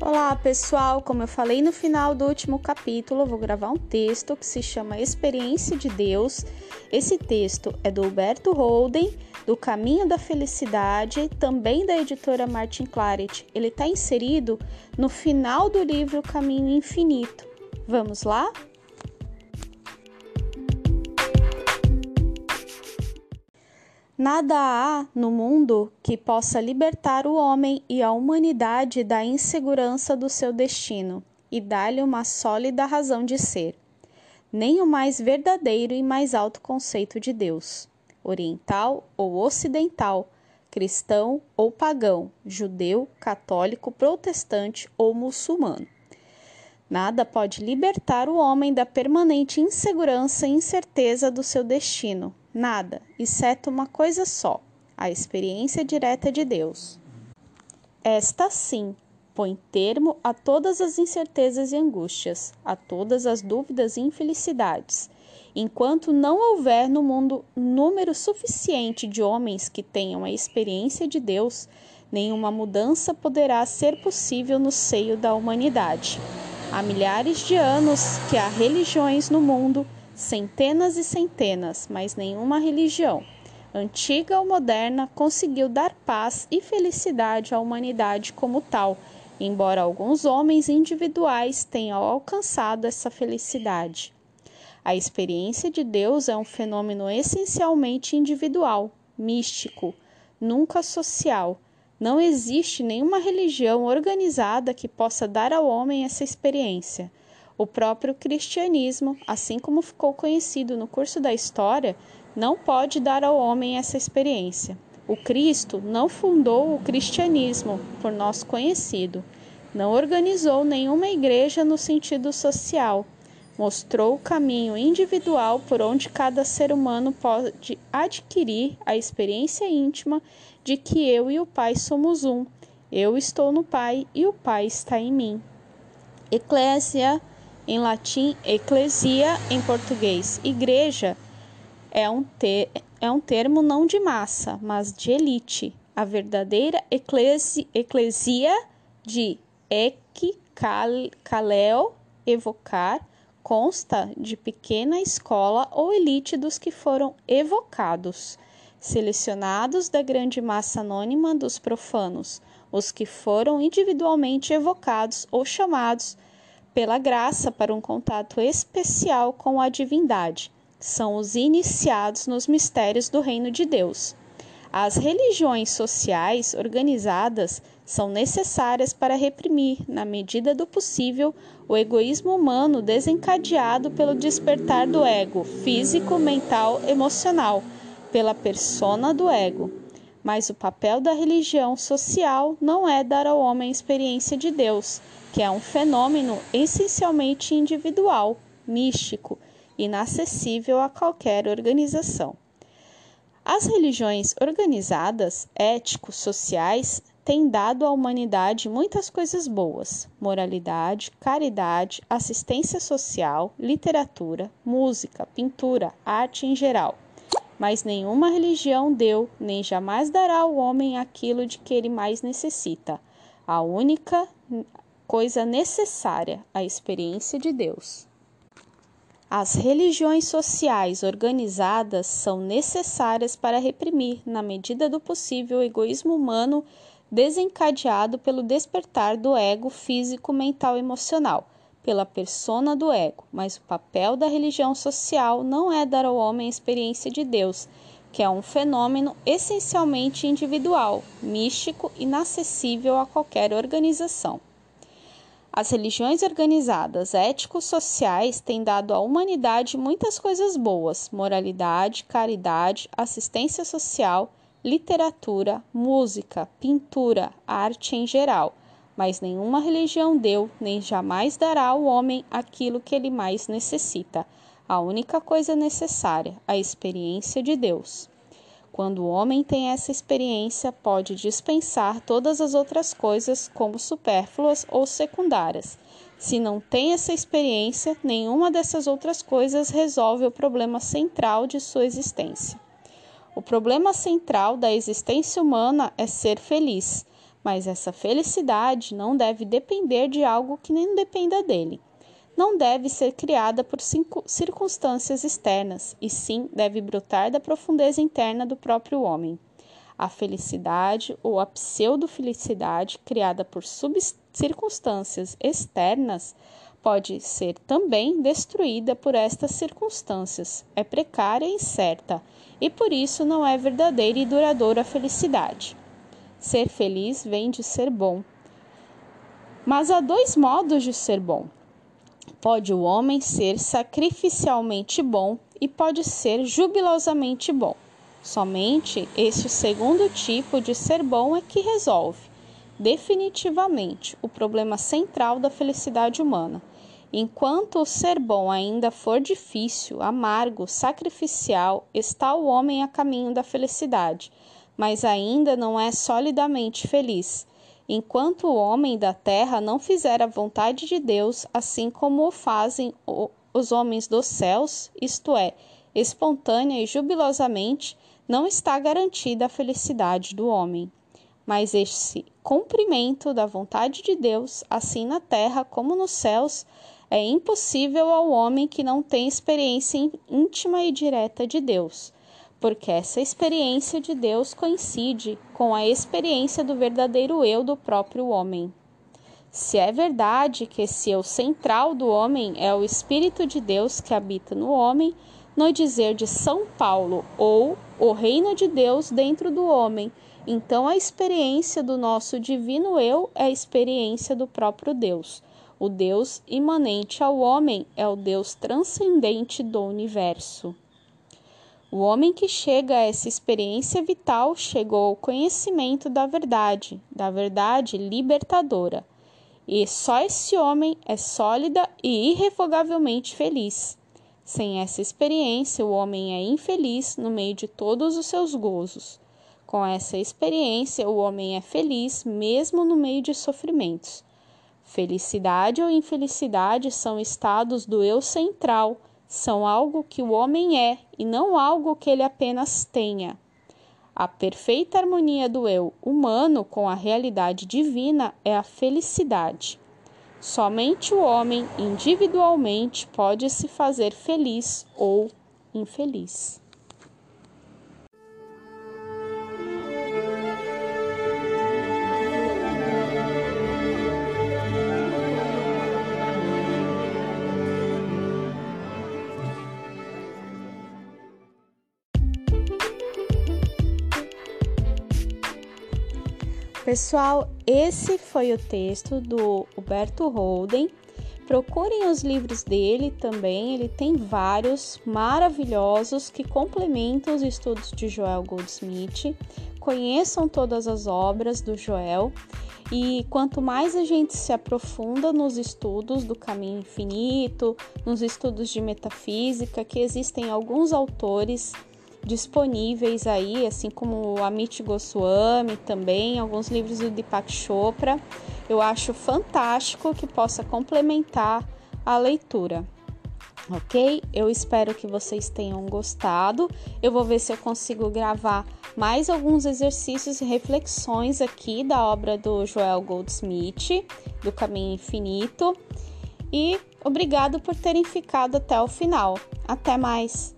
Olá pessoal, como eu falei no final do último capítulo, eu vou gravar um texto que se chama Experiência de Deus. Esse texto é do Huberto Holden, do Caminho da Felicidade, também da editora Martin Claret. Ele está inserido no final do livro Caminho Infinito. Vamos lá? Nada há no mundo que possa libertar o homem e a humanidade da insegurança do seu destino e dar-lhe uma sólida razão de ser, nem o mais verdadeiro e mais alto conceito de Deus, oriental ou ocidental, cristão ou pagão, judeu, católico, protestante ou muçulmano. Nada pode libertar o homem da permanente insegurança e incerteza do seu destino, Nada, exceto uma coisa só: a experiência direta de Deus. Esta sim põe termo a todas as incertezas e angústias, a todas as dúvidas e infelicidades. Enquanto não houver no mundo número suficiente de homens que tenham a experiência de Deus, nenhuma mudança poderá ser possível no seio da humanidade. Há milhares de anos que há religiões no mundo centenas e centenas, mas nenhuma religião, antiga ou moderna, conseguiu dar paz e felicidade à humanidade como tal, embora alguns homens individuais tenham alcançado essa felicidade. A experiência de Deus é um fenômeno essencialmente individual, místico, nunca social. Não existe nenhuma religião organizada que possa dar ao homem essa experiência. O próprio cristianismo, assim como ficou conhecido no curso da história, não pode dar ao homem essa experiência. O Cristo não fundou o cristianismo, por nós conhecido, não organizou nenhuma igreja no sentido social, mostrou o caminho individual por onde cada ser humano pode adquirir a experiência íntima de que eu e o Pai somos um. Eu estou no Pai e o Pai está em mim. Eclésia em latim, eclesia, em português, igreja, é um, ter, é um termo não de massa, mas de elite. A verdadeira eclesi, eclesia de ek, kaleo, evocar, consta de pequena escola ou elite dos que foram evocados, selecionados da grande massa anônima dos profanos, os que foram individualmente evocados ou chamados pela graça para um contato especial com a divindade. São os iniciados nos mistérios do reino de Deus. As religiões sociais organizadas são necessárias para reprimir, na medida do possível, o egoísmo humano desencadeado pelo despertar do ego físico, mental, emocional, pela persona do ego. Mas o papel da religião social não é dar ao homem a experiência de Deus, que é um fenômeno essencialmente individual, místico, inacessível a qualquer organização. As religiões organizadas, ético-sociais, têm dado à humanidade muitas coisas boas: moralidade, caridade, assistência social, literatura, música, pintura, arte em geral. Mas nenhuma religião deu, nem jamais dará ao homem aquilo de que ele mais necessita. A única coisa necessária, a experiência de Deus. As religiões sociais organizadas são necessárias para reprimir, na medida do possível, o egoísmo humano desencadeado pelo despertar do ego físico, mental e emocional, pela persona do ego. Mas o papel da religião social não é dar ao homem a experiência de Deus, que é um fenômeno essencialmente individual, místico, inacessível a qualquer organização. As religiões organizadas ético-sociais têm dado à humanidade muitas coisas boas: moralidade, caridade, assistência social, literatura, música, pintura, arte em geral. Mas nenhuma religião deu, nem jamais dará ao homem aquilo que ele mais necessita, a única coisa necessária, a experiência de Deus. Quando o homem tem essa experiência, pode dispensar todas as outras coisas como supérfluas ou secundárias. Se não tem essa experiência, nenhuma dessas outras coisas resolve o problema central de sua existência. O problema central da existência humana é ser feliz, Mas essa felicidade não deve depender de algo que nem dependa dele. Não deve ser criada por circunstâncias externas, e sim deve brotar da profundeza interna do próprio homem. A felicidade ou a pseudo-felicidade criada por circunstâncias externas pode ser também destruída por estas circunstâncias. É precária e incerta, e por isso não é verdadeira e duradoura a felicidade. Ser feliz vem de ser bom. Mas há dois modos de ser bom. Pode o homem ser sacrificialmente bom e pode ser jubilosamente bom. Somente este segundo tipo de ser bom é que resolve definitivamente o problema central da felicidade humana. Enquanto o ser bom ainda for difícil, amargo, sacrificial, está o homem a caminho da felicidade, mas ainda não é solidamente feliz. Enquanto o homem da terra não fizer a vontade de Deus, assim como o fazem os homens dos céus, isto é, espontânea e jubilosamente, não está garantida a felicidade do homem. Mas esse cumprimento da vontade de Deus, assim na terra como nos céus, é impossível ao homem que não tem experiência íntima e direta de Deus, porque essa experiência de Deus coincide com a experiência do verdadeiro eu do próprio homem. Se é verdade que esse eu central do homem é o Espírito de Deus que habita no homem, no dizer de São Paulo, ou o reino de Deus dentro do homem, então a experiência do nosso divino eu é a experiência do próprio Deus. O Deus imanente ao homem é o Deus transcendente do universo. O homem que chega a essa experiência vital chegou ao conhecimento da verdade, da verdade libertadora. E só esse homem é sólida e irrevogavelmente feliz. Sem essa experiência, o homem é infeliz no meio de todos os seus gozos. Com essa experiência, o homem é feliz mesmo no meio de sofrimentos. Felicidade ou infelicidade são estados do eu central, são algo que o homem é e não algo que ele apenas tenha. A perfeita harmonia do eu humano com a realidade divina é a felicidade. Somente o homem individualmente pode se fazer feliz ou infeliz. Pessoal, esse foi o texto do Huberto Holden. Procurem os livros dele também, ele tem vários maravilhosos que complementam os estudos de Joel Goldsmith. Conheçam todas as obras do Joel e quanto mais a gente se aprofunda nos estudos do caminho infinito, nos estudos de metafísica, que existem alguns autores disponíveis aí, assim como Amit Goswami também, alguns livros do Deepak Chopra. Eu acho fantástico que possa complementar a leitura. Ok? Eu espero que vocês tenham gostado. Eu vou ver se eu consigo gravar mais alguns exercícios e reflexões aqui da obra do Joel Goldsmith, do Caminho Infinito. E obrigado por terem ficado até o final. Até mais!